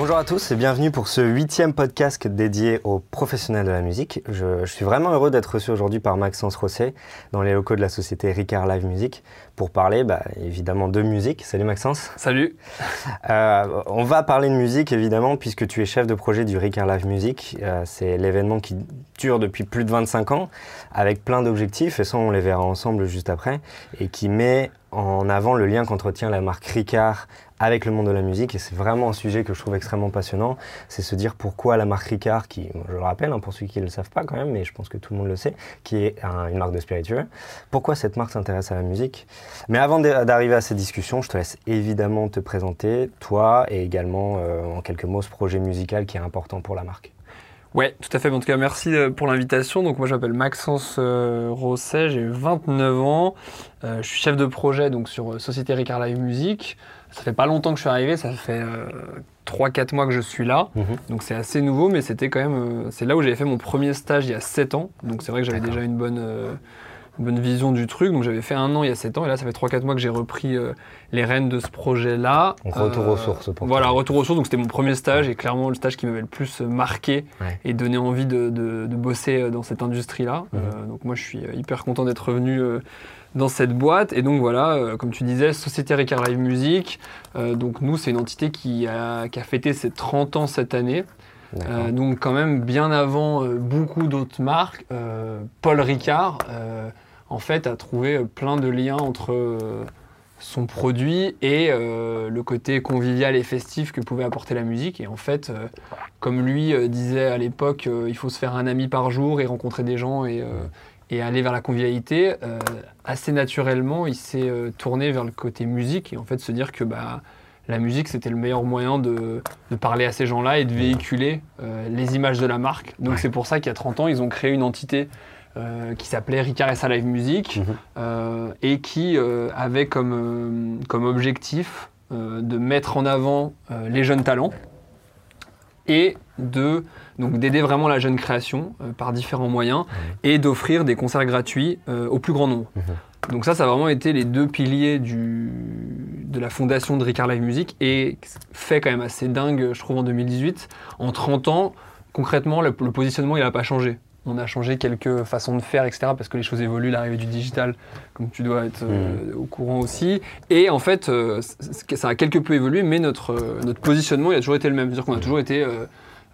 Bonjour à tous et bienvenue pour ce huitième podcast dédié aux professionnels de la musique. Je, suis vraiment heureux d'être reçu aujourd'hui par Maxence Rosset dans les locaux de la société Ricard Live Music pour parler bah, évidemment de musique. Salut Maxence. Salut. Euh, on va parler de musique évidemment puisque tu es chef de projet du Ricard Live Music. Euh, c'est l'événement qui dure depuis plus de 25 ans avec plein d'objectifs et ça on les verra ensemble juste après et qui met en avant le lien qu'entretient la marque Ricard avec le monde de la musique. Et c'est vraiment un sujet que je trouve extrêmement passionnant. C'est se dire pourquoi la marque Ricard, qui, je le rappelle, hein, pour ceux qui ne le savent pas quand même, mais je pense que tout le monde le sait, qui est une marque de spiritueux, pourquoi cette marque s'intéresse à la musique? Mais avant d'arriver à cette discussion, je te laisse évidemment te présenter, toi, et également, euh, en quelques mots, ce projet musical qui est important pour la marque. Ouais, tout à fait. En tout cas, merci euh, pour l'invitation. Donc, moi, je m'appelle Maxence euh, Rosset, j'ai 29 ans. je suis chef de projet donc, sur Société Ricard Live Music. Ça fait pas longtemps que je suis arrivé, ça fait 3-4 euh, mois que je suis là. Mhm. Donc c'est assez nouveau, mais c'était quand même. Euh, c'est là où j'avais fait mon premier stage il y a 7 ans. Donc c'est vrai que j'avais déjà une bonne, euh, bonne vision du truc. Donc j'avais fait un an il y a 7 ans, et là ça fait 3-4 mois que j'ai repris les rênes de ce projet-là. retour aux sources pour Voilà, retour aux sources. Donc c'était mon premier stage, et clairement le stage qui m'avait le plus marqué et donné envie de, de, bosser dans cette industrie-là. Mhm. donc moi je suis hyper content d'être revenu dans cette boîte. Et donc voilà, euh, comme tu disais, Société Ricard Live Music. Euh, donc nous, c'est une entité qui a, qui a, fêté ses 30 ans cette année. Euh, donc quand même bien avant beaucoup d'autres marques, Paul Ricard, en fait, a trouvé plein de liens entre son produit et le côté convivial et festif que pouvait apporter la musique. Et en fait, comme lui disait à l'époque, il faut se faire un ami par jour et rencontrer des gens et, et aller vers la convivialité, euh, assez naturellement, il s'est euh, tourné vers le côté musique et en fait se dire que bah, la musique c'était le meilleur moyen de, parler à ces gens-là et de véhiculer euh, les images de la marque. Donc c'est pour ça qu'il y a 30 ans, ils ont créé une entité qui s'appelait Ricard SA Live Music mhm. et qui avait comme, comme objectif de mettre en avant les jeunes talents et de donc d'aider vraiment la jeune création euh, par différents moyens et d'offrir des concerts gratuits euh, au plus grand nombre. Mhm. Donc ça, ça a vraiment été les deux piliers du, de la fondation de Ricard Live Music et fait quand même assez dingue, je trouve, en 2018. En 30 ans, concrètement, le, positionnement, il n'a pas changé. On a changé quelques façons de faire, etc., parce que les choses évoluent, l'arrivée du digital, comme tu dois être euh, mhm. au courant aussi. Et en fait, ça a quelque peu évolué, mais notre, notre positionnement, il a toujours été le même. C'est-à-dire qu'on a toujours été euh,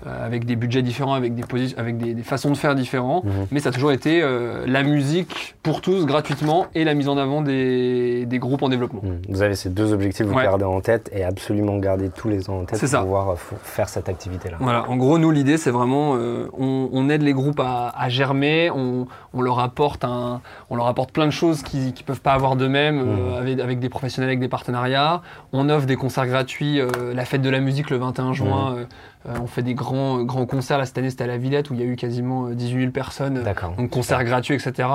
avec des budgets différents, avec des, avec des, façons de faire différents, mhm. mais ça a toujours été euh, la musique pour tous gratuitement et la mise en avant des, des groupes en développement. Mhm. Vous avez ces deux objectifs, vous gardez en tête et absolument garder tous les ans en tête pour pouvoir euh, faire cette activité-là. Voilà, en gros, nous, l'idée, c'est vraiment, on, aide les groupes à, germer, on, on, leur apporte un, on leur apporte plein de choses qu'ils ne peuvent pas avoir d'eux-mêmes mhm. avec, avec, des professionnels, avec des partenariats. On offre des concerts gratuits, la fête de la musique le 21 juin. Euh, on fait des grands, grands concerts. Là, cette année, c'était à la Villette où il y a eu quasiment 18 euh, 000 personnes. Donc, concerts gratuits, etc.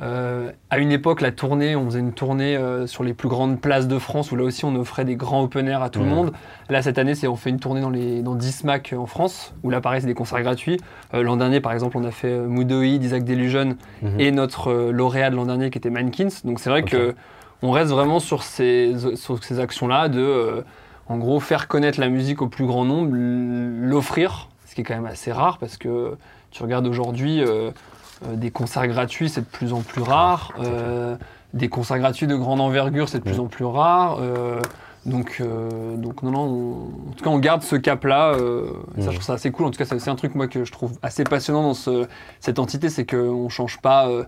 Euh, à une époque, la tournée, on faisait une tournée sur les plus grandes places de France où là aussi, on offrait des grands open air à tout le monde. Là, cette année, c'est on fait une tournée dans, les, dans 10 SMAC en France où là, pareil, c'est des concerts gratuits. L'an dernier, par exemple, on a fait Moudoi d'Isaac Delusion mhm. et notre lauréat de l'an dernier qui était Mankins. Donc, c'est vrai que on reste vraiment sur ces, sur ces actions-là de en gros, faire connaître la musique au plus grand nombre, l'offrir, ce qui est quand même assez rare parce que tu regardes aujourd'hui euh, euh, des concerts gratuits, c'est de plus en plus rare. Euh, des concerts gratuits de grande envergure, c'est de plus en plus rare. Donc, euh, donc non, non, en tout cas, on garde ce cap-là. Euh, ça, je trouve ça assez cool. En tout cas, c'est un truc moi que je trouve assez passionnant dans ce, cette entité, c'est qu'on change pas, euh,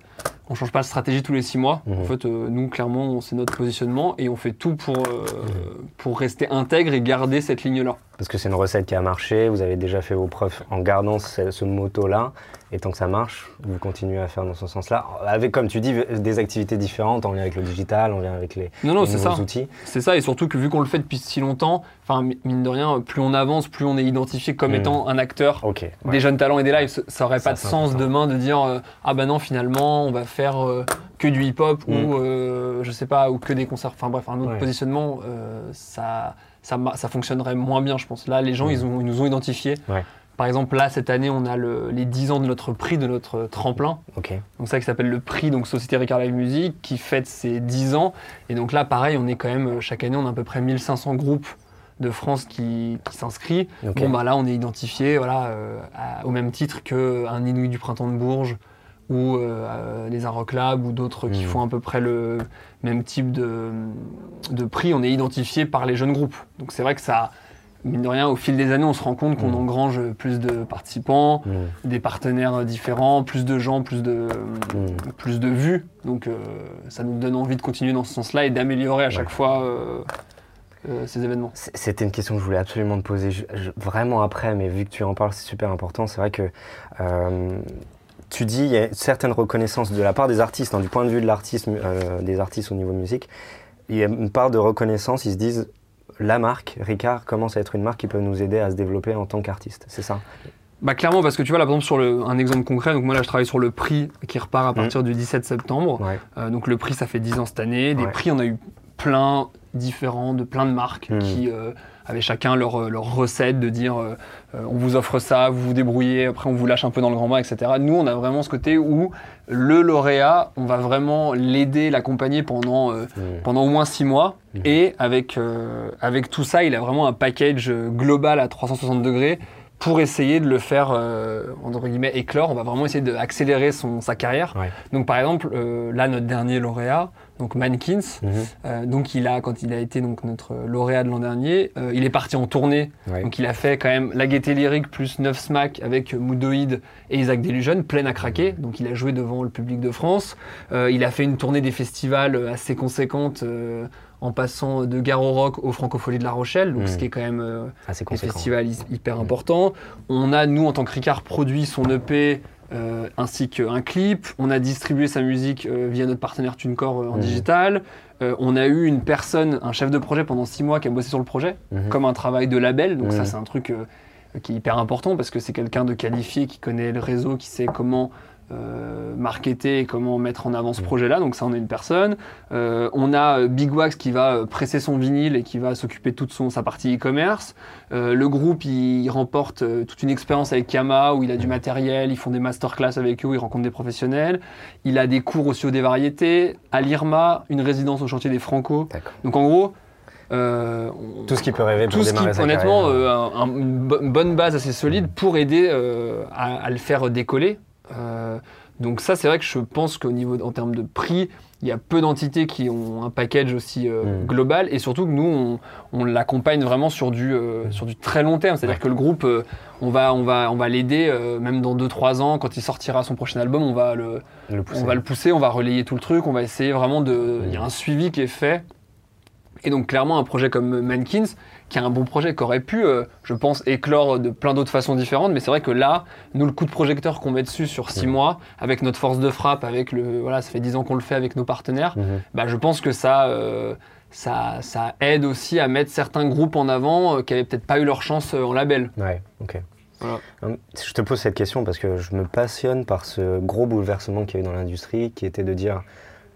on change pas de stratégie tous les six mois. En mhm. fait, nous, clairement, c'est notre positionnement et on fait tout pour, mhm. pour rester intègre et garder cette ligne-là. Parce que c'est une recette qui a marché. Vous avez déjà fait vos preuves en gardant ce, ce moto-là. Et tant que ça marche, vous continuez à faire dans ce sens-là, avec, comme tu dis, des activités différentes, en lien avec le digital, en lien avec les, non, non, nouveaux ça. outils. C'est ça, et surtout que vu qu'on le fait depuis si longtemps, enfin mine de rien, plus on avance, plus on est identifié comme hmm. étant un acteur des jeunes talents et des lives. Ça n'aurait pas de sens demain de dire euh, ah ben non finalement on va faire euh, que du hip-hop ou mm. je sais pas ou que des concerts. Enfin bref, un autre positionnement, ça, ça, ça fonctionnerait moins bien, je pense. Là, les gens, mm. ils, ont, ils nous ont identifiés. Par exemple, là, cette année, on a les 10 ans de notre prix, de notre tremplin. Ok. Donc ça qui s'appelle le prix donc Société Ricard Live Music, qui fête ses 10 ans. Et donc là, pareil, on est quand même, chaque année, on a à peu près 1500 groupes de France qui, qui s'inscrit. Bon, bah là, on est identifié voilà, euh, au même titre qu'un Inouï du Printemps de Bourges ou euh, les Aroc Lab ou d'autres qui hmm. font à peu près le même type de, de prix. On est identifié par les jeunes groupes. Donc c'est vrai que ça mine de rien, au fil des années, on se rend compte qu'on mm. engrange plus de participants, mm. des partenaires différents, plus de gens, plus de, mm. plus de vues. Donc euh, ça nous donne envie de continuer dans ce sens-là et d'améliorer à chaque fois euh, euh, ces événements. C'était une question que je voulais absolument te poser vraiment après, mais vu que tu en parles, c'est super important. C'est vrai que tu dis il y a une certaine reconnaissance de la part des artistes, hein, du point de vue de l'artiste, des artistes au niveau musique. Il y a une part de reconnaissance, ils se disent la marque, Ricard, commence à être une marque qui peut nous aider à se développer en tant qu'artiste, c'est ça? Bah clairement parce que tu vois là par exemple sur le, un exemple concret donc moi là je travaille sur le prix qui repart à mmh. partir du 17 septembre. Euh, donc le prix ça fait 10 ans cette année. Des prix on a eu plein différents de plein de marques mmh. qui euh, avaient chacun leur, leur recette de dire euh, on vous offre ça vous vous débrouillez après on vous lâche un peu dans le grand bain etc nous on a vraiment ce côté où le lauréat on va vraiment l'aider l'accompagner pendant mmh. pendant au moins 6 mois Mhm. Et avec, euh, avec tout ça, il a vraiment un package global à 360 degrés pour essayer de le faire, euh, entre guillemets, éclore. On va vraiment essayer d'accélérer sa carrière. Donc, par exemple, euh, là, notre dernier lauréat, donc Mankins, mhm. donc il a, quand il a été donc, notre lauréat de l'an dernier, il est parti en tournée. Donc, il a fait quand même La Gaieté Lyrique plus 9 SMAC avec Moodoid et Isaac Delusion, pleine à craquer. Donc, il a joué devant le public de France. il a fait une tournée des festivals assez conséquente en passant de Garo Rock au Francophonie de La Rochelle, donc ce hmm. qui est quand même euh, un festival hyper hmm. important. On a, nous, en tant que Ricard, produit son EP euh, ainsi qu'un clip. On a distribué sa musique euh, via notre partenaire TuneCore en hmm. digital. on a eu une personne, un chef de projet pendant six mois qui a bossé sur le projet, comme un travail de label. Donc ça, c'est un truc qui est hyper important parce que c'est quelqu'un de qualifié qui connaît le réseau, qui sait comment euh, marketer et comment mettre en avant ce projet-là. Donc ça, on a une personne. Euh, on a euh, Big Wax qui va presser son vinyle et qui va s'occuper de toute son, sa partie e-commerce. le groupe, il, remporte toute une expérience avec Kama où il a du matériel, ils font des masterclass avec eux, ils rencontrent des professionnels. Il a des cours aussi au des variétés. À l'IRMA, une résidence au chantier des Franco. Donc en gros, tout ce qui peut rêver pour tout ce qui, honnêtement, une bonne base assez solide pour aider à, le faire décoller. Euh, donc ça, c'est vrai que je pense qu'au niveau, en termes de prix, il y a peu d'entités qui ont un package aussi euh, mm. global. Et surtout que nous, on, l'accompagne vraiment sur du, euh, sur du très long terme. C'est-à-dire que le groupe, on va, on va, on va l'aider même dans 2-3 ans, quand il sortira son prochain album, on va le, on va le pousser, on va relayer tout le truc, on va essayer vraiment de... Il y a un suivi qui est fait. Et donc clairement, un projet comme Mankins, qui est un bon projet, qui aurait pu, euh, je pense, éclore de plein d'autres façons différentes. Mais c'est vrai que là, nous, le coup de projecteur qu'on met dessus sur six mois, avec notre force de frappe, avec le, voilà, ça fait dix ans qu'on le fait avec nos partenaires, mhm. bah, je pense que ça, euh, ça, ça, aide aussi à mettre certains groupes en avant euh, qui n'avaient peut-être pas eu leur chance en label. Ouais, ok. Je te pose cette question parce que je me passionne par ce gros bouleversement qu'il y a eu dans l'industrie, qui était de dire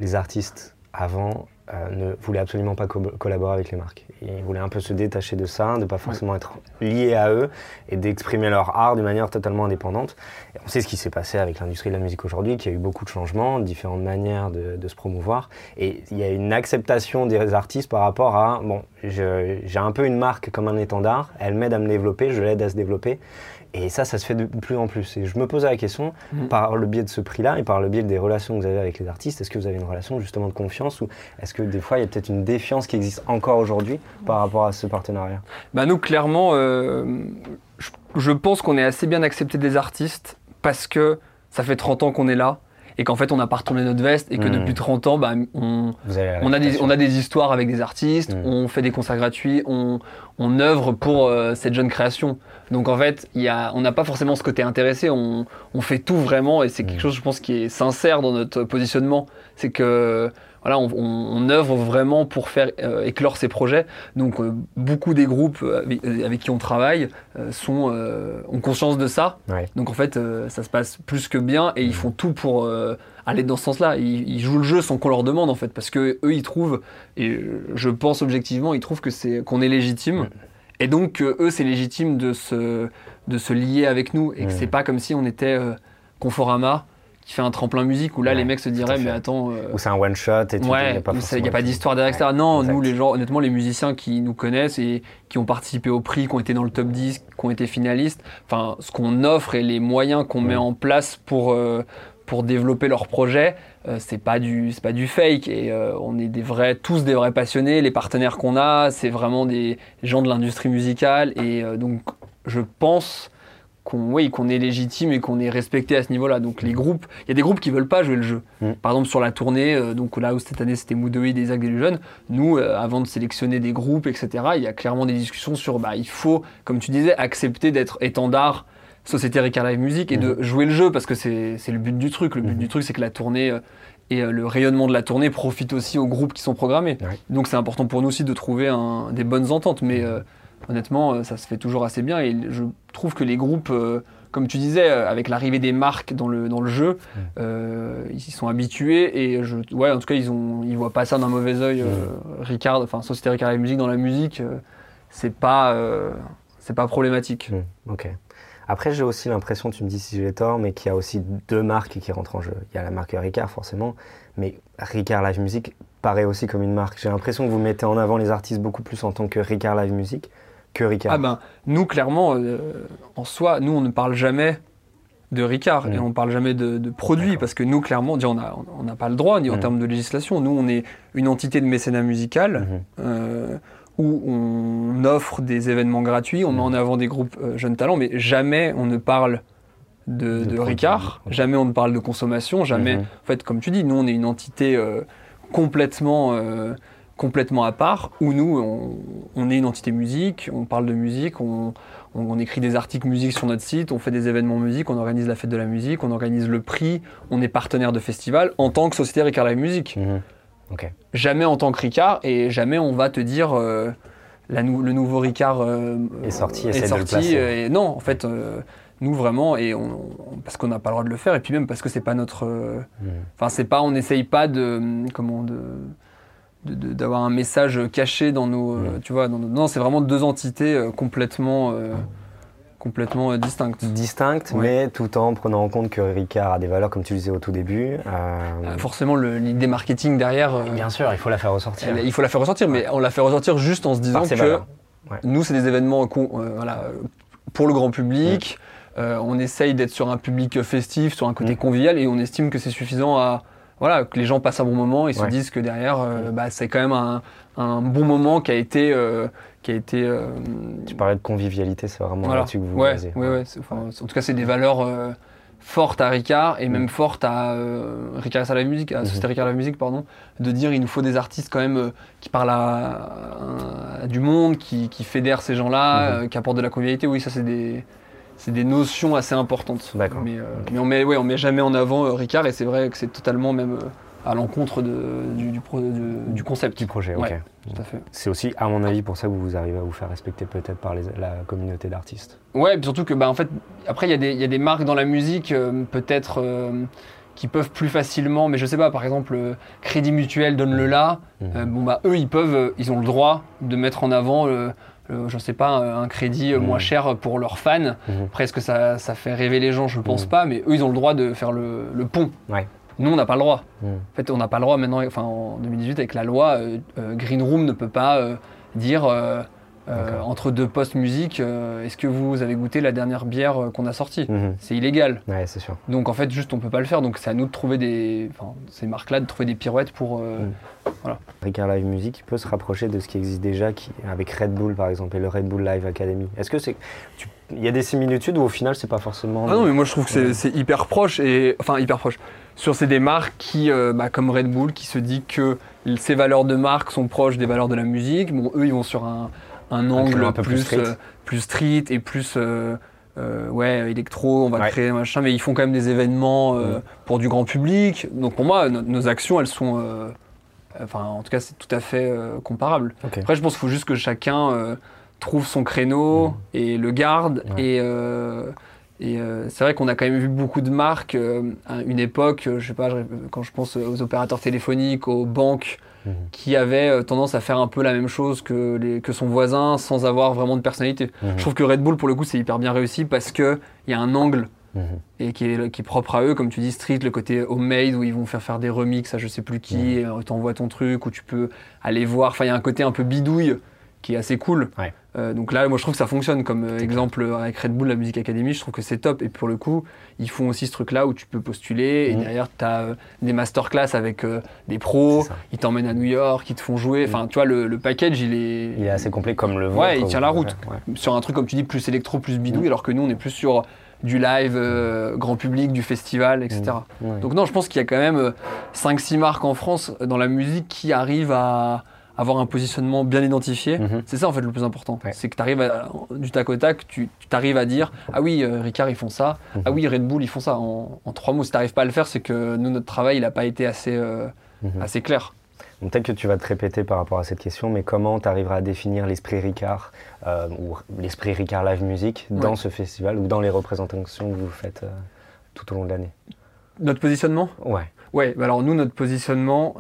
les artistes avant euh, ne voulait absolument pas collaborer avec les marques. Ils voulaient un peu se détacher de ça, de ne pas forcément être liés à eux et d'exprimer leur art de manière totalement indépendante. Et on sait ce qui s'est passé avec l'industrie de la musique aujourd'hui, qu'il y a eu beaucoup de changements, différentes manières de, de, se promouvoir. Et il y a une acceptation des artistes par rapport à, bon, j'ai un peu une marque comme un étendard, elle m'aide à me développer, je l'aide à se développer. Et ça, ça se fait de plus en plus. Et je me posais la question, mhm. par le biais de ce prix-là et par le biais des relations que vous avez avec les artistes, est-ce que vous avez une relation justement de confiance ou est-ce que des fois il y a peut-être une défiance qui existe encore aujourd'hui par rapport à ce partenariat? Bah Nous, clairement, euh, je, pense qu'on est assez bien accepté des artistes parce que ça fait 30 ans qu'on est là et qu'en fait on n'a pas retourné notre veste et que hmm. depuis 30 ans bah, on, on, a des, on, a des, histoires avec des artistes, hmm. on fait des concerts gratuits, on, on œuvre pour euh, cette jeune création. Donc en fait, y a, on n'a pas forcément ce côté intéressé, on, on fait tout vraiment et c'est quelque hmm. chose je pense qui est sincère dans notre positionnement. C'est que voilà, on, œuvre vraiment pour faire éclore ces projets. Donc beaucoup des groupes avec, qui on travaille sont, ont conscience de ça. Donc en fait, ça se passe plus que bien et ils mmh. font tout pour aller dans ce sens-là. Ils, jouent le jeu sans qu'on leur demande en fait, parce que eux ils trouvent, et je pense objectivement, ils trouvent que c'est qu'on est légitime. Et donc, eux, c'est légitime de se, de se lier avec nous. Et que c'est pas comme si on était euh, Conforama qui fait un tremplin musique où là les mecs se diraient mais attends euh, ou c'est un one shot et tout ouais il n'y a pas d'histoire derrière etc. Non nous les gens honnêtement les musiciens qui nous connaissent et qui ont participé au prix qui ont été dans le top 10 qui ont été finalistes enfin ce qu'on offre et les moyens qu'on met en place pour euh, pour développer leur projet, euh, c'est pas du c'est pas du fake et euh, on est des vrais tous des vrais passionnés. Les partenaires qu'on a, c'est vraiment des gens de l'industrie musicale et euh, donc je pense qu'on oui, qu'on est légitime et qu'on est respecté à ce niveau-là. Donc les groupes, il y a des groupes qui veulent pas jouer le jeu. Mm. Par exemple sur la tournée, donc là où cette année c'était Moodoid, des Isaac des Jeunes, nous avant de sélectionner des groupes etc, il y a clairement des discussions sur bah il faut comme tu disais accepter d'être étendard Société Ricard Live Music et de mhm. jouer le jeu parce que c'est le but du truc. Le but mhm. du truc, c'est que la tournée euh, et euh, le rayonnement de la tournée profite aussi aux groupes qui sont programmés. Donc c'est important pour nous aussi de trouver des bonnes ententes. Mais euh, honnêtement, ça se fait toujours assez bien et je trouve que les groupes, comme tu disais, avec l'arrivée des marques dans le, dans le jeu, ils y sont habitués et je, ouais, en tout cas, ils ne ils voient pas ça d'un mauvais oeil. Ricard, enfin Société Ricard Live Music dans la musique, c'est pas, c'est pas problématique. Ok. Après, j'ai aussi l'impression, tu me dis si j'ai tort, mais qu'il y a aussi deux marques qui rentrent en jeu. Il y a la marque Ricard, forcément, mais Ricard Live Music paraît aussi comme une marque. J'ai l'impression que vous mettez en avant les artistes beaucoup plus en tant que Ricard Live Music que Ricard. Ah ben, nous, clairement, euh, en soi, nous, on ne parle jamais de Ricard et mm. on ne parle jamais de, produits parce que nous, clairement, on n'a on pas le droit, ni en mm. termes de législation. Nous, on est une entité de mécénat musical. Mm-hmm. Euh, où on offre des événements gratuits, on met en mm. avant des groupes euh, jeunes talents, mais jamais on ne parle de, Ricard, jamais on ne parle de consommation, jamais. Mm-hmm. En fait, comme tu dis, nous on est une entité complètement, complètement à part, où nous on, est une entité musique, on parle de musique, on, écrit des articles musique sur notre site, on fait des événements musique, on organise la fête de la musique, on organise le prix, on est partenaire de festival en tant que société Ricard Live Music. Mm-hmm. Jamais en tant que Ricard et jamais on va te dire euh, le nouveau Ricard euh, est sorti. Est sorti et non, en fait, euh, nous vraiment et parce qu'on n'a pas le droit de le faire et puis même parce que c'est pas notre. Hmm. Enfin, c'est pas, on n'essaye pas de comment de d'avoir un message caché dans nos, hmm. tu vois, non, c'est vraiment deux entités complètement complètement euh, distinctes. Distinctes, mais tout en prenant en compte que Ricard a des valeurs, comme tu le disais au tout début. Euh, euh, forcément, l'idée marketing derrière. Bien sûr, il faut la faire ressortir. il faut la faire ressortir, mais on la fait ressortir juste en se disant que nous, c'est des événements voilà, pour le grand public. on essaye d'être sur un public festif, sur un côté mm. convivial, et on estime que c'est suffisant à voilà, que les gens passent un bon moment et se disent que derrière, bah, c'est quand même un, un, bon moment qui a été, qui a été. Euh, tu parlais de convivialité, c'est vraiment là-dessus que vous ouais, basez. Ouais, ouais. en tout cas, c'est des valeurs euh, fortes à Ricard et même mm. fortes à euh, Ricard à la musique, à mm-hmm. Société Ricard à la musique, pardon, de dire il nous faut des artistes quand même qui parlent à, du monde, qui, qui fédèrent ces gens-là, mm-hmm. qui apportent de la convivialité. Oui, ça, c'est des. C'est des notions assez importantes. D'accord. Mais, mais, on met, ouais, on met jamais en avant Ricard et c'est vrai que c'est totalement même à l'encontre du, du, du, concept. Du projet, ok. tout à fait. C'est aussi, à mon avis, pour ça que vous arrivez à vous faire respecter peut-être par la communauté d'artistes. Ouais, surtout que, bah, en fait, après, il y, y, a des marques dans la musique, euh, peut-être, euh, qui peuvent plus facilement, mais je sais pas, par exemple, euh, Crédit Mutuel, donne-le là. Mmh. bon, bah, eux, ils peuvent, ils ont le droit de mettre en avant. Je sais pas, un crédit moins mmh. cher pour leurs fans. Mmh. Presque ça, ça fait rêver les gens, je pense pas, mais eux, ils ont le droit de faire le, le pont. Ouais. Nous, on n'a pas le droit. En fait, on n'a pas le droit maintenant, enfin en 2018, avec la loi, euh, euh, Green Room ne peut pas euh, dire entre deux postes musique, est-ce que vous avez goûté la dernière bière qu'on a sortie hmm. C'est illégal. Ouais, c'est sûr. Donc en fait, juste, on peut pas le faire. Donc c'est à nous de trouver des, enfin, ces marques-là, de trouver des pirouettes pour. Hmm. Voilà. Ricard Live Music peut se rapprocher de ce qui existe déjà qui, avec Red Bull par exemple et le Red Bull Live Academy. Est-ce que c'est il y a des similitudes ou au final c'est pas forcément Ah non mais moi je trouve que c'est hyper proche et enfin hyper proche sur ces des marques qui, euh, bah, comme Red Bull, qui se dit que ces valeurs de marque sont proches des valeurs de la musique. Bon, eux, ils vont sur un, angle plus, euh, plus, street. et plus euh, ouais, électro, on va créer machin, mais ils font quand même des événements pour du grand public. Donc pour moi, nos actions, elles sont Enfin, en tout cas, c'est tout à fait comparable. Après, je pense qu'il faut juste que chacun trouve son créneau mmh. et le garde. Et, et c'est vrai qu'on a quand même vu beaucoup de marques à une époque, je sais pas, quand je pense aux opérateurs téléphoniques, aux banques, Mhm. qui avait euh, tendance à faire un peu la même chose que, les, que son voisin sans avoir vraiment de personnalité. Mhm. Je trouve que Red Bull, pour le coup, c'est hyper bien réussi parce qu'il y a un angle mhm. et qui est, qui est, propre à eux, comme tu dis, Street, le côté homemade où ils vont faire faire des remixes à je sais plus qui, et t'envoies ton truc, où tu peux aller voir. Enfin, il y a un côté un peu bidouille qui est assez cool. Euh, donc là, moi, je trouve que ça fonctionne comme euh, exemple avec Red Bull, la Musique Academy. Je trouve que c'est top. Et pour le coup, ils font aussi ce truc-là où tu peux postuler. Et mhm. derrière, tu as euh, des masterclass avec des pros. Ils t'emmènent à New York, ils te font jouer. Enfin, tu vois, le, package, il est. Il est assez complet comme le Ouais, il tient la route. Sur un truc, comme tu dis, plus électro, plus bidouille. Mhm. Alors que nous, on est plus sur du live grand public, du festival, etc. Mhm. Donc non, je pense qu'il y a quand même 5-6 marques en France dans la musique qui arrivent à avoir un positionnement bien identifié. Mhm. C'est ça en fait le plus important. C'est que tu arrives du tac au tac, tu t'arrives à dire Ah oui, euh, Ricard ils font ça. Mhm. Ah oui, Red Bull ils font ça. En, trois mots, si tu n'arrives pas à le faire, c'est que nous, notre travail il n'a pas été assez, euh, mhm. assez clair. Peut-être que tu vas te répéter par rapport à cette question, mais comment tu arriveras à définir l'esprit Ricard euh, ou l'esprit Ricard Live Music dans ce festival ou dans les représentations que vous faites tout au long de l'année? Notre positionnement? Ouais. Ouais, bah alors nous, notre positionnement,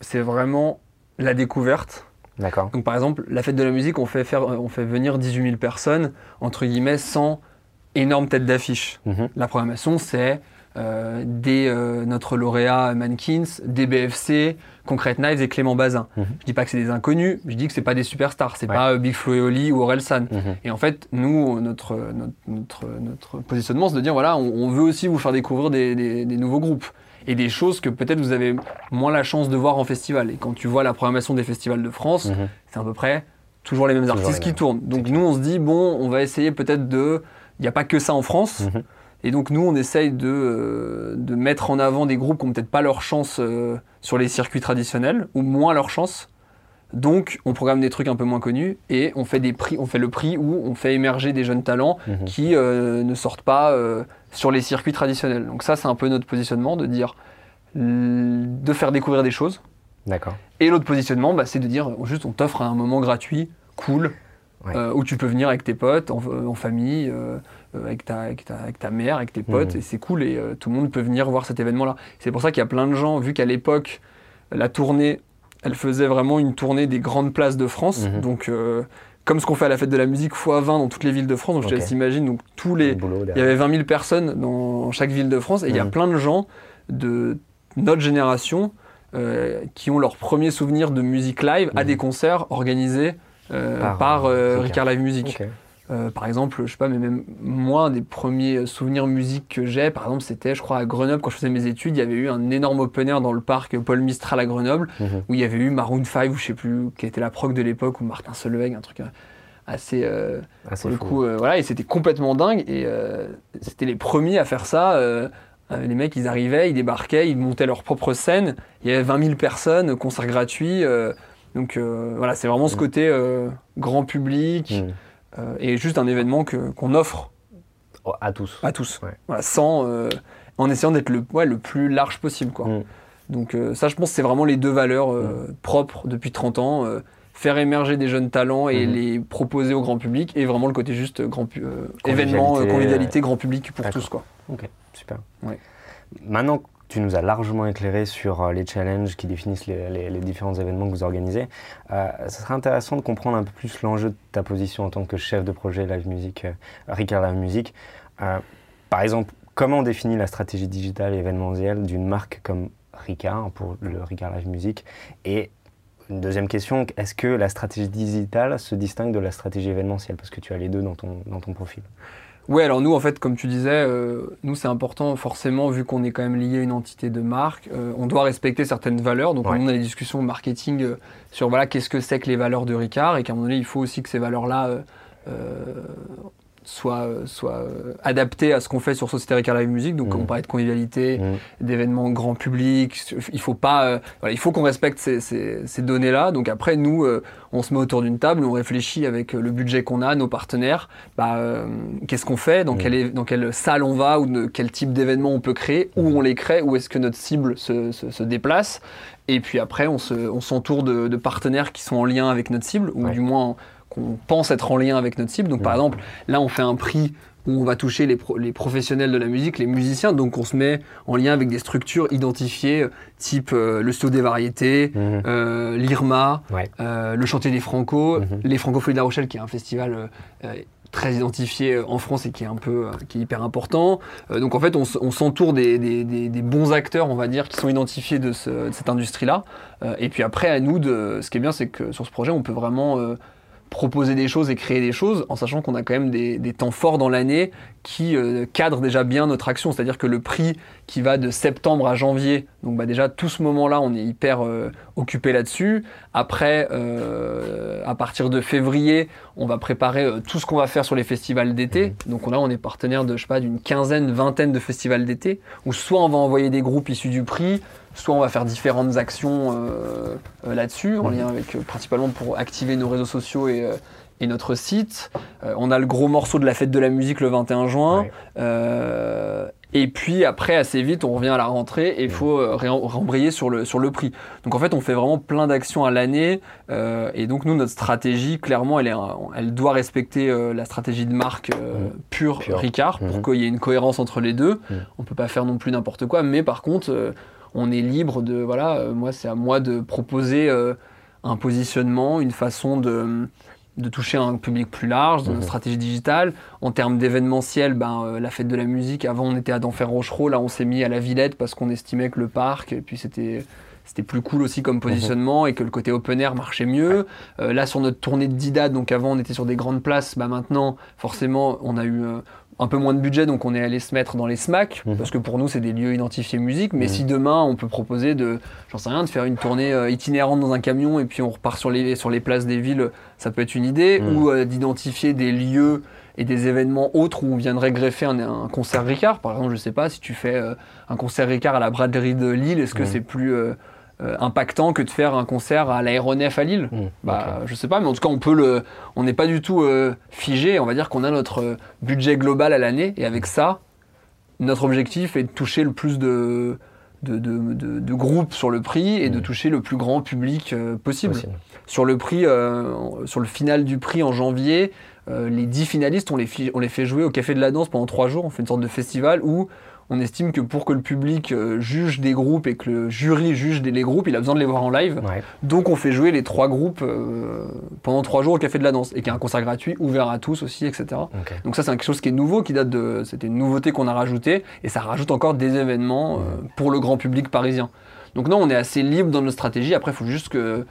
c'est vraiment la découverte. D'accord. Donc par exemple, la fête de la musique, on fait, faire, on fait venir 18 000 personnes, entre guillemets, sans énorme tête d'affiche. Mhm. La programmation, c'est euh, des, euh, notre lauréat Mankins, des BFC, Concrete Knives et Clément Bazin. Je mhm. Je dis pas que c'est des inconnus, je dis que c'est pas des superstars, c'est pas euh, Big Flo et Oli ou Orelsan. Mhm. Et en fait, nous, notre, notre, notre, positionnement, c'est de dire voilà, on, veut aussi vous faire découvrir des, des nouveaux groupes et des choses que peut-être vous avez moins la chance de voir en festival. Et quand tu vois la programmation des festivals de France, mhm. c'est à peu près toujours les mêmes artistes qui tournent. Donc nous, on se dit, bon, on va essayer peut-être de... Il n'y a pas que ça en France. Mhm. Et donc nous, on essaye de, euh, de mettre en avant des groupes qui n'ont peut-être pas leur chance euh, sur les circuits traditionnels, ou moins leur chance. Donc, on programme des trucs un peu moins connus et on fait, des prix, on fait le prix où on fait émerger des jeunes talents mhm. qui euh, ne sortent pas sur les circuits traditionnels. Donc ça, c'est un peu notre positionnement, de dire, de faire découvrir des choses. D'accord. Et l'autre positionnement, bah, c'est de dire, juste, on t'offre un moment gratuit, cool, euh, où tu peux venir avec tes potes, en, euh, famille, euh, avec, ta, avec, ta, avec, ta, mère, avec tes potes, mmh. et c'est cool, et tout le monde peut venir voir cet événement-là. C'est pour ça qu'il y a plein de gens, vu qu'à l'époque, la tournée, elle faisait vraiment une tournée des grandes places de France, mmh. donc comme ce qu'on fait à la fête de la musique x 20 dans toutes les villes de France. Donc je te donc tous les, il y avait 20 000 personnes dans chaque ville de France et il y a mm. plein de gens de notre génération euh, qui ont leur premier souvenir de musique live à mm. des concerts organisés euh, par, euh, Ricard Live Music. Euh, par exemple, je sais pas, mais même moi, un des premiers souvenirs musique que j'ai, par exemple, c'était, je crois, à Grenoble, quand je faisais mes études, il y avait eu un énorme open air dans le parc Paul Mistral à Grenoble, mhm. où il y avait eu Maroon 5, ou je sais plus, qui était la proc de l'époque, ou Martin Solveig, un truc euh, assez. Euh, assez pour coup, voilà, et c'était complètement dingue, et c'était les premiers à faire ça. les mecs, ils arrivaient, ils débarquaient, ils montaient leur propre scène, il y avait 20 000 personnes, concert gratuit. donc voilà, c'est vraiment ce mhm. côté grand public. Mhm. Et juste un événement qu'on offre à tous. À tous. Voilà, sans, euh, en essayant d'être le, ouais, le plus large possible. Quoi. Mm. Donc euh, ça, je pense, c'est vraiment les deux valeurs mm. propres depuis 30 ans. faire émerger des jeunes talents et mm-hmm. les proposer au grand public. Et vraiment le côté juste grand événement, convivialité, grand public pour tous. Quoi. Ok, super. Ouais. Maintenant tu nous as largement éclairé sur euh, les challenges qui définissent les, différents événements que vous organisez. Euh, ce serait intéressant de comprendre un peu plus l'enjeu de ta position en tant que chef de projet Live Music, euh, Ricard Live Music. par exemple, comment on définit la stratégie digitale et événementielle d'une marque comme Ricard pour le Ricard Live Music? Et une deuxième question, est-ce que la stratégie digitale se distingue de la stratégie événementielle? Parce que tu as les deux dans ton, dans ton profil. Oui, alors nous, en fait, comme tu disais, euh, nous, c'est important, forcément, vu qu'on est quand même lié à une entité de marque, euh, on doit respecter certaines valeurs. Donc, on a des discussions marketing euh, sur voilà, qu'est-ce que c'est que les valeurs de Ricard, et qu'à un moment donné, il faut aussi que ces valeurs-là soit, soit adapté à ce qu'on fait sur Société Ricard Live Music. Donc, on parlait de convivialité, d'événements grand public. Il faut pas, il faut qu'on respecte ces, ces, données-là. Donc après, nous, on se met autour d'une table, on réfléchit avec le budget qu'on a, nos partenaires. Bah, qu'est-ce qu'on fait? Dans, quelle, dans quelle salle on va? Ou de, quel type d'événement on peut créer, où on les crée, où est-ce que notre cible se, se, déplace? Et puis après, on s'entoure de, de, partenaires qui sont en lien avec notre cible, ou du moins qu'on pense être en lien avec notre cible. Donc par exemple, là, on fait un prix où on va toucher les, les, professionnels de la musique, les musiciens. Donc on se met en lien avec des structures identifiées, type euh, le Studio des Variétés, mhm. euh, l'IRMA, euh, le Chantier des Franco, mhm. les Francophonies de La Rochelle, qui est un festival très identifié en France et qui est un peu qui est hyper important. donc en fait, on, s'entoure des, des, bons acteurs, on va dire, qui sont identifiés de, de cette industrie-là. et puis après, à nous, de, ce qui est bien, c'est que sur ce projet, on peut vraiment proposer des choses et créer des choses, en sachant qu'on a quand même des, temps forts dans l'année qui euh, cadrent déjà bien notre action. C'est-à-dire que le prix qui va de septembre à janvier, donc bah déjà tout ce moment-là, on est hyper euh, occupé là-dessus. Après, euh, à partir de février, on va préparer tout ce qu'on va faire sur les festivals d'été. Mmh. Donc là, on est partenaire de, je sais pas, d'une quinzaine, vingtaine de festivals d'été, où soit on va envoyer des groupes issus du prix, soit on va faire différentes actions là-dessus, en mhm. lien avec principalement pour activer nos réseaux sociaux et, notre site. on a le gros morceau de la fête de la musique le 21 juin. et puis après, assez vite, on revient à la rentrée et il faut rembrayer sur le, sur le prix. Donc en fait, on fait vraiment plein d'actions à l'année. et donc nous, notre stratégie, clairement, elle, est, elle doit respecter la stratégie de marque mhm. pure, Ricard, pour mhm. qu'il y ait une cohérence entre les deux. On ne peut pas faire non plus n'importe quoi. Mais par contre on est libre de voilà euh, moi c'est à moi de proposer euh, un positionnement une façon de, toucher un public plus large dans une mhm. stratégie digitale en termes d'événementiel ben euh, la fête de la musique avant on était à d'enfer Rochereau là on s'est mis à la Villette parce qu'on estimait que le parc et puis c'était c'était plus cool aussi comme positionnement mhm. et que le côté open air marchait mieux. là, sur notre tournée de Dida, donc avant on était sur des grandes places, bah maintenant forcément on a eu un peu moins de budget, donc on est allé se mettre dans les SMAC, mhm. parce que pour nous, c'est des lieux identifiés musique. Mais mhm. si demain, on peut proposer de, j'en sais rien, de faire une tournée euh, itinérante dans un camion et puis on repart sur les, sur les places des villes, ça peut être une idée. Mhm. Ou euh, d'identifier des lieux et des événements autres où on viendrait greffer un, concert Ricard. Par exemple, je sais pas, si tu fais euh, un concert Ricard à la braderie de Lille, est-ce que c'est plus euh, impactant que de faire un concert à l'aéronef à Lille. Mmh, bah, Je sais pas, mais en tout cas, on peut le, on n'est pas du tout euh, figé. On va dire qu'on a notre euh, budget global à l'année, et avec ça, notre objectif est de toucher le plus de, de, de, groupes sur le prix et de mmh. toucher le plus grand public possible. Sur le prix, sur le final du prix en janvier, les 10 finalistes, on les, on les fait jouer au Café de la Danse pendant 3 jours. On fait une sorte de festival où on estime que pour que le public euh, juge des groupes et que le jury juge des, les groupes, il a besoin de les voir en live. Donc on fait jouer les trois groupes euh, pendant trois jours au Café de la Danse et qui a un concert gratuit ouvert à tous aussi, etc. Donc ça c'est quelque chose qui est nouveau, qui date de, c'était une nouveauté qu'on a rajouté et ça rajoute encore des événements euh, pour le grand public parisien. Donc non, on est assez libre dans nos stratégies. Après, il faut juste que,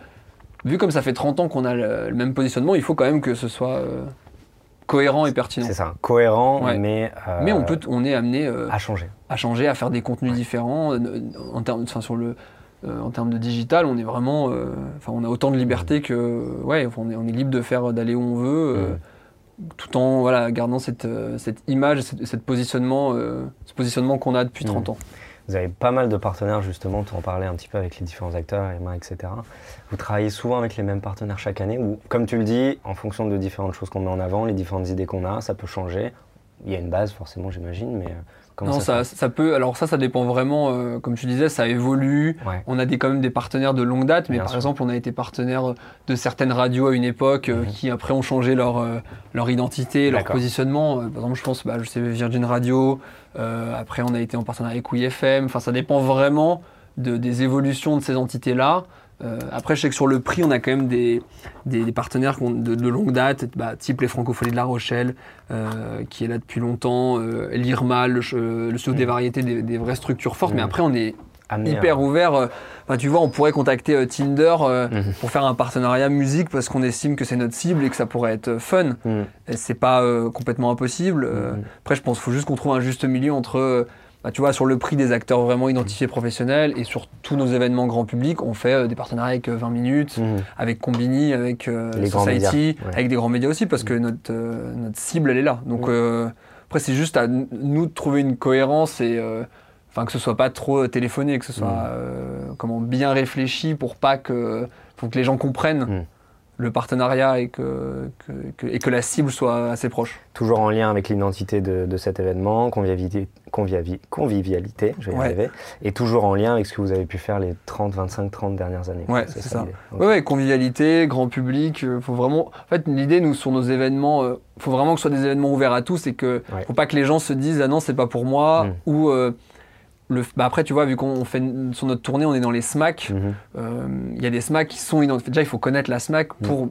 vu comme ça fait 30 ans qu'on a le, même positionnement, il faut quand même que ce soit cohérent et pertinent. C'est ça, cohérent, mais. Euh, mais on, peut, on est amené. Euh, à changer. À changer, à faire des contenus différents. Euh, en termes, enfin, sur le, en termes de digital, on est vraiment. Enfin, on a autant de liberté que. Ouais, on est, on est libre de faire, d'aller où on veut. Tout en voilà, gardant cette, cette image, cette, positionnement, ce positionnement qu'on a depuis 30 ans. Vous avez pas mal de partenaires, justement, tu en parlais un petit peu avec les différents acteurs, Emma, etc. Vous travaillez souvent avec les mêmes partenaires chaque année, ou comme tu le dis, en fonction de différentes choses qu'on met en avant, les différentes idées qu'on a, ça peut changer. Il y a une base, forcément, j'imagine, mais euh, non, ça, ça, peut. Alors ça, ça dépend vraiment. Euh, comme tu disais, ça évolue. On a des, quand même des partenaires de longue date, mais par exemple, on a été partenaire de certaines radios à une époque euh, mhm. qui après ont changé leur euh, leur identité, leur positionnement. par exemple, je pense, bah, je sais Virgin Radio. après, on a été en partenariat avec WFM. Enfin, ça dépend vraiment de, des évolutions de ces entités là. Euh, après, je sais que sur le prix, on a quand même des, des, partenaires de, longue date, bah, type les Francophonies de La Rochelle, euh, qui est là depuis longtemps, euh, l'IRMA, le, le Studio des mm. variétés, des, vraies structures fortes. Mais mm. après, on est hyper ouvert. tu vois, on pourrait contacter Tinder mm-hmm. pour faire un partenariat musique parce qu'on estime que c'est notre cible et que ça pourrait être fun. Et c'est pas complètement impossible. Après, je pense qu'il faut juste qu'on trouve un juste milieu entre bah, tu vois, sur le prix des acteurs vraiment identifiés professionnels et sur tous nos événements grand public, on fait euh, des partenariats avec 20 minutes, Mhm. avec Combini, avec euh, Society, ouais. avec des grands médias aussi, parce que notre, euh, notre cible, elle est là. Donc euh, après, c'est juste à nous de trouver une cohérence et euh, enfin que ce soit pas trop téléphoné, que ce soit euh, comment bien réfléchi pour pas que, faut que les gens comprennent. Le partenariat et que, que- que- et que la cible soit assez proche. Toujours en lien avec l'identité de, de cet événement, convivialité, convivi- convivialité, je vais y Ouais. arriver, et toujours en lien avec ce que vous avez pu faire les 30, 25, 30 dernières années. Ouais, c'est ça. Ouais, ouais, convivialité, grand public, euh, faut vraiment. En fait, l'idée, nous, sur nos événements, euh, faut vraiment que ce soit des événements ouverts à tous et que Ouais. faut pas que les gens se disent ah non, c'est pas pour moi Mm. ou euh, le. Bah après, tu vois, vu qu'on fait sur notre tournée, on est dans les SMAC. Mhm. euh, Il y a des SMAC qui sont identifiés. Déjà, il faut connaître la SMAC pour.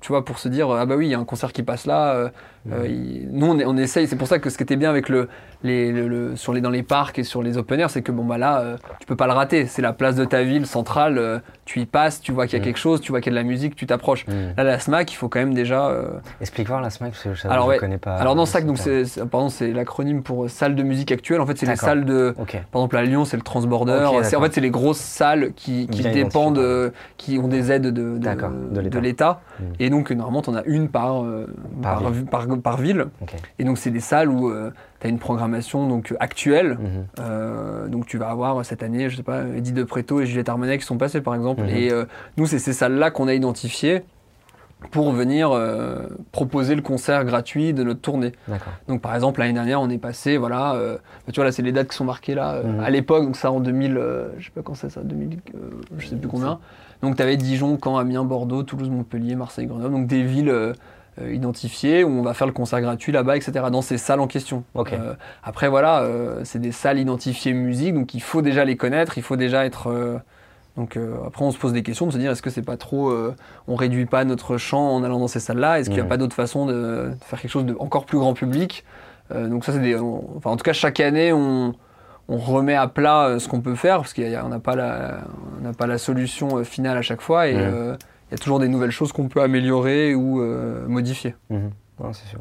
Tu vois, pour se dire, ah bah oui, il y a un concert qui passe là. euh. Euh, il- Nous, on, essaye. C'est pour ça que ce qui était bien avec le, les, le- le- sur les, dans les parcs et sur les open air, c'est que bon, bah là, euh, tu peux pas le rater. C'est la place de ta ville centrale. euh, tu y passes, tu vois qu'il y a Mm. quelque chose, tu vois qu'il y a de la musique, tu t'approches. Mhm. Là, la SMAC, il faut quand même déjà. Explique voir la SMAC, parce que je Alors, ouais. connais pas. Alors, dans le SAC, donc c'est pardon, c'est l'acronyme pour salle de musique actuelle. En fait, c'est les salles de. Par exemple, à Lyon, c'est le Transborder. C'est- en fait, c'est les grosses salles qui, dépendent, qui ont des aides de, de, l'État. Mm. Et donc, normalement, tu en as une par, Par. Par, par ville. Et donc, c'est des salles où tu as une programmation donc, actuelle. Mhm. Euh, donc, tu vas avoir euh, cette année, je sais pas, Eddie De Preto et Juliette Armanet qui sont passés, par exemple. Mhm. Et euh, nous, c'est ces salles-là qu'on a identifiées pour venir euh, proposer le concert gratuit de notre tournée. Donc par exemple l'année dernière on est passé voilà euh, bah, tu vois là c'est les dates qui sont marquées là euh, Mhm. à l'époque donc ça en 2000 euh, je sais pas quand c'est ça 2000 euh, je sais plus combien donc tu avais Dijon Caen Amiens Bordeaux Toulouse Montpellier Marseille Grenoble donc des villes euh, identifiées où on va faire le concert gratuit là-bas etc dans ces salles en question. Euh, après voilà euh, c'est des salles identifiées musique donc il faut déjà les connaître il faut déjà être euh, donc après on se pose des questions de se dire est-ce que c'est pas trop on réduit pas notre champ en allant dans ces salles là est-ce qu'il n'y a pas d'autre façon de, de faire quelque chose de encore plus grand public? Donc ça c'est des on- enfin en tout cas chaque année on on remet à plat ce qu'on peut faire parce qu'on n'a pas la on pas la solution finale à chaque fois et euh, il y a toujours des nouvelles choses qu'on peut améliorer ou euh, modifier. Mhm. Non, c'est sûr.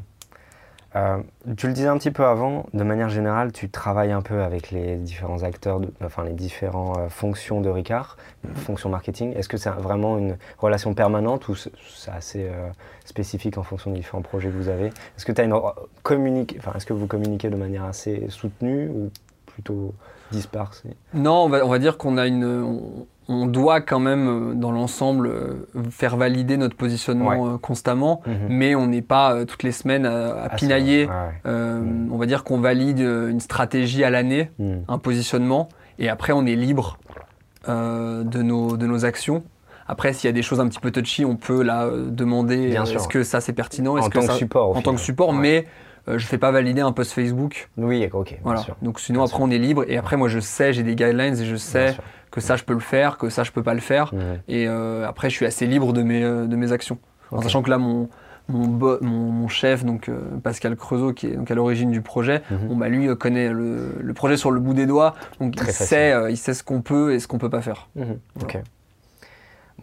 Euh, tu le disais un petit peu avant, de manière générale, tu travailles un peu avec les différents acteurs, de- enfin les différentes euh, fonctions de Ricard, fonctions marketing. Est-ce que c'est vraiment une relation permanente ou c'est assez euh, spécifique en fonction des différents projets que vous avez? Est-ce que tu as une re- communique, enfin est-ce que vous communiquez de manière assez soutenue ou plutôt dispersée Non, on va, on va dire qu'on a une. On, on doit quand même, euh, dans l'ensemble, euh, faire valider notre positionnement euh, constamment, Mhm. mais on n'est pas toutes les semaines à, à Ah, pinailler. ouais. Euh, Mm. On va dire qu'on valide une stratégie à l'année, Mhm. un positionnement, et après on est libre euh, de, nos, de nos actions. Après, s'il y a des choses un petit peu touchy, on peut là demander est-ce que ça c'est pertinent, En est-ce que tant que ça- support. au en tant que support, Ouais. mais je fais pas valider un post Facebook. Oui, ok, Voilà. sûr. Donc sinon Bien après sûr. on est libre et après moi je sais, j'ai des guidelines et je sais que ça je peux le faire, que ça je peux pas le faire. Et euh, après, je suis assez libre de mes, euh, de mes actions. En sachant que là, mon, mon, bo- mon, mon chef, donc euh, Pascal Creusot, qui est donc à l'origine du projet, bon, bah, lui euh, connaît le, le projet sur le bout des doigts. Donc Très il facile. sait, euh, il sait ce qu'on peut et ce qu'on peut pas faire. Ok.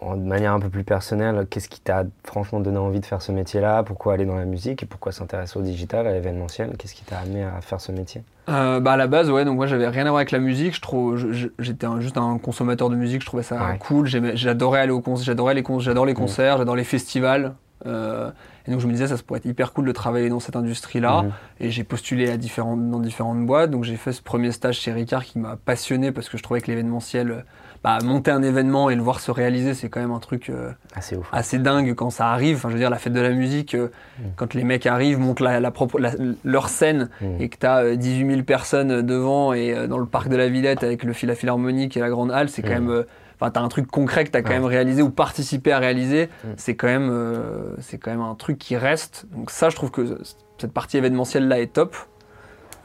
Bon, de manière un peu plus personnelle, qu'est-ce qui t'a franchement donné envie de faire ce métier-là? Pourquoi aller dans la musique et pourquoi s'intéresser au digital, à l'événementiel? Qu'est-ce qui t'a amené à faire ce métier? Euh, bah, à la base, ouais, donc moi j'avais rien à voir avec la musique. Je trouve, j'étais juste un consommateur de musique. Je trouvais ça Ouais. cool. J'adorais aller aux concerts, j'adorais les con- j'adore les concerts, j'adore les festivals. Euh, et donc je me disais ça, pourrait être hyper cool de travailler dans cette industrie-là. Mhm. Et j'ai postulé à différentes, dans différentes boîtes. Donc j'ai fait ce premier stage chez Ricard qui m'a passionné parce que je trouvais que l'événementiel, bah, monter un événement et le voir se réaliser, c'est quand même un truc euh, Assez ouf. assez dingue quand ça arrive. Enfin, je veux dire, la fête de la musique, euh, Mm. quand les mecs arrivent, montent la, la propre- la- leur scène Mhm. et que tu as 18 000 personnes devant et euh, dans le parc de la Villette avec le fil- la philharmonique et la grande halle, c'est quand Mm. même. euh, Enfin, t'as un truc concret que t'as quand Ouais. même réalisé ou participé à réaliser. Mm. C'est quand même, euh, c'est quand même un truc qui reste. Donc ça, je trouve que cette partie événementielle là est top.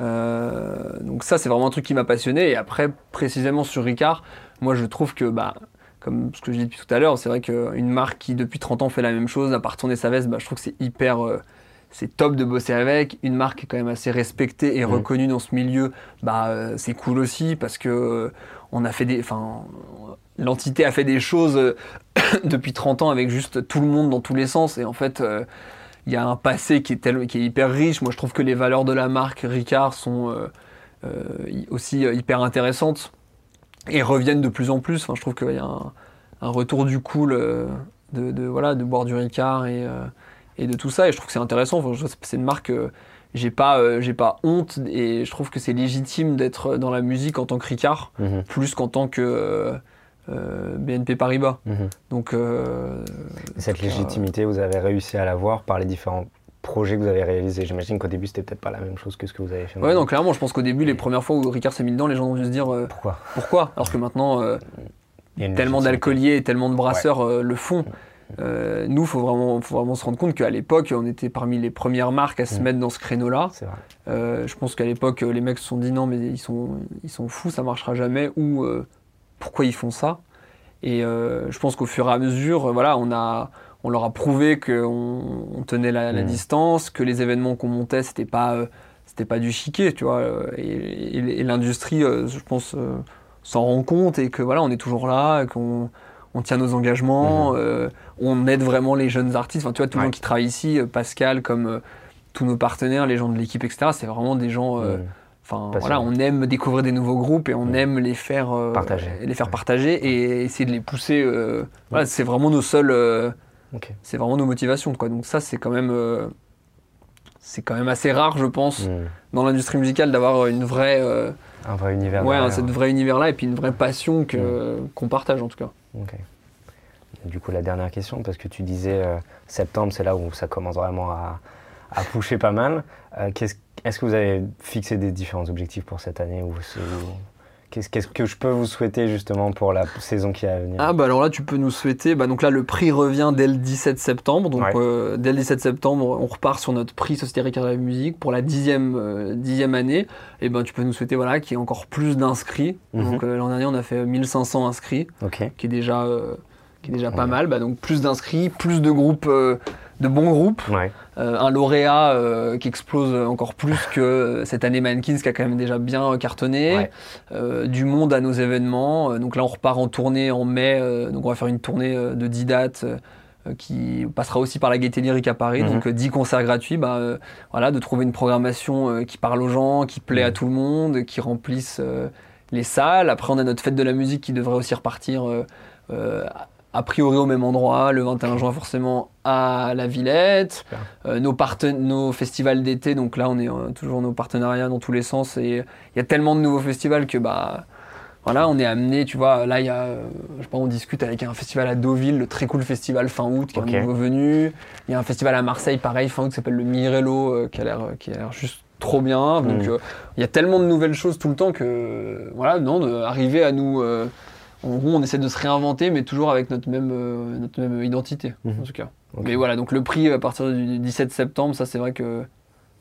Euh, donc ça, c'est vraiment un truc qui m'a passionné. Et après, précisément sur Ricard, moi, je trouve que, bah, comme ce que je dis depuis tout à l'heure, c'est vrai qu'une marque qui depuis 30 ans fait la même chose, à part tourner sa veste, bah, je trouve que c'est hyper, euh, c'est top de bosser avec. Une marque qui est quand même assez respectée et Mhm. reconnue dans ce milieu, bah, euh, c'est cool aussi parce que euh, on a fait des, enfin, l'entité a fait des choses depuis 30 ans avec juste tout le monde dans tous les sens. Et en fait, il y a un passé qui est, tel- qui est hyper riche. Moi, je trouve que les valeurs de la marque Ricard sont, euh, aussi hyper intéressantes et reviennent de plus en plus. Enfin, je trouve qu'il y a un, retour du cool de, voilà, de boire du Ricard et, et de tout ça. Et je trouve que c'est intéressant. c'est une marque j'ai pas, euh, j'ai pas honte et je trouve que c'est légitime d'être dans la musique en tant que Ricard, mhm. plus qu'en tant que euh, euh, BNP Paribas. Mhm. Donc, Cette légitimité, vous avez réussi à l'avoir par les différents projets que vous avez réalisés. J'imagine qu'au début, c'était peut-être pas la même chose que ce que vous avez fait. Ouais, non, clairement, je pense qu'au début, les premières fois où Ricard s'est mis dedans, les gens ont dû se dire pourquoi? Pourquoi? Alors que maintenant, tellement d'alcooliers et tellement de brasseurs le font. Euh, nous, il faut vraiment, faut vraiment se rendre compte qu'à l'époque, on était parmi les premières marques à se mm. mettre dans ce créneau-là. Euh, je pense qu'à l'époque, les mecs se sont dit non, mais ils sont, ils sont fous, ça marchera jamais, ou euh, pourquoi ils font ça? Et je pense qu'au fur et à mesure, voilà, on, a, on leur a prouvé qu'on on tenait la, mm. distance, que les événements qu'on montait, c'était pas, c'était pas du chiquet, tu vois. Et, l'industrie, je pense, s'en rend compte et que voilà, on est toujours là, qu'on on tient nos engagements, mhm. euh, on aide vraiment les jeunes artistes. Enfin, tu vois, tout le monde qui travaille ici, euh, Pascal, comme euh, tous nos partenaires, les gens de l'équipe, etc., c'est vraiment des gens. Enfin, voilà, on aime découvrir des nouveaux groupes et on aime les faire partager, les faire partager et essayer de les pousser. Voilà, c'est vraiment nos seuls, c'est vraiment nos motivations, quoi. Donc ça, c'est quand même, c'est quand même assez rare, je pense, dans l'industrie musicale d'avoir une vraie, un vrai univers. Ouais, vrai univers-là et puis une vraie passion que qu'on partage en tout cas. Ok. Du coup, la dernière question, parce que tu disais euh, septembre, c'est là où ça commence vraiment à, à pousser pas mal. Euh, est-ce que vous avez fixé des différents objectifs pour cette année ou, Qu'est-ce que je peux vous souhaiter justement pour la saison qui va venir? Ah bah alors là tu peux nous souhaiter, bah donc là le prix revient dès le 17 septembre, donc euh, dès le 17 septembre on repart sur notre prix Société Ricard de la musique pour la dixième, dixième année, et ben tu peux nous souhaiter voilà qu'il y ait encore plus d'inscrits, mhm. donc l'an dernier on a fait 1500 inscrits, qui est déjà qui est déjà pas mal. Bah, donc plus d'inscrits, plus de groupes, euh, de bons groupes. Euh, un lauréat euh, qui explose encore plus que cette année Mankins qui a quand même déjà bien cartonné. du monde à nos événements. donc là on repart en tournée en mai. donc on va faire une tournée de 10 dates qui passera aussi par la Gaieté Lyrique à Paris, mhm. donc 10 concerts gratuits, bah, voilà, de trouver une programmation qui parle aux gens, qui plaît à tout le monde, qui remplisse les salles. Après, on a notre fête de la musique qui devrait aussi repartir a priori au même endroit, le 21 juin forcément à la Villette. Euh, nos, nos, festivals d'été, donc là on est euh, toujours nos partenariats dans tous les sens et il y a tellement de nouveaux festivals que bah voilà, on est amené, tu vois, là il y a, euh, je sais pas, on discute avec un festival à Deauville, le très cool festival fin août qui est un nouveau venu. Il y a un festival à Marseille, pareil, fin août, qui s'appelle le Mirello, qui a l'air qui a l'air juste trop bien. Donc mm. il y a tellement de nouvelles choses tout le temps que voilà, non, d'arriver à nous en gros, on essaie de se réinventer, mais toujours avec notre même, euh, notre même identité, mhm. en tout cas. Mais voilà, donc le prix à partir du 17 septembre, ça c'est vrai que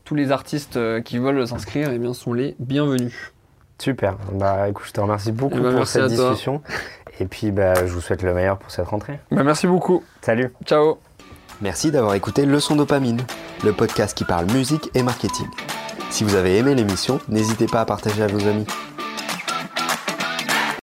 tous les artistes euh, qui veulent s'inscrire eh bien, sont les bienvenus. Super. Bah, écoute, je te remercie beaucoup eh ben, pour cette discussion. Et puis, bah, je vous souhaite le meilleur pour cette rentrée. Bah, merci beaucoup. Salut. Ciao. Merci d'avoir écouté Leçon Dopamine, le podcast qui parle musique et marketing. Si vous avez aimé l'émission, n'hésitez pas à partager à vos amis.